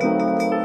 Música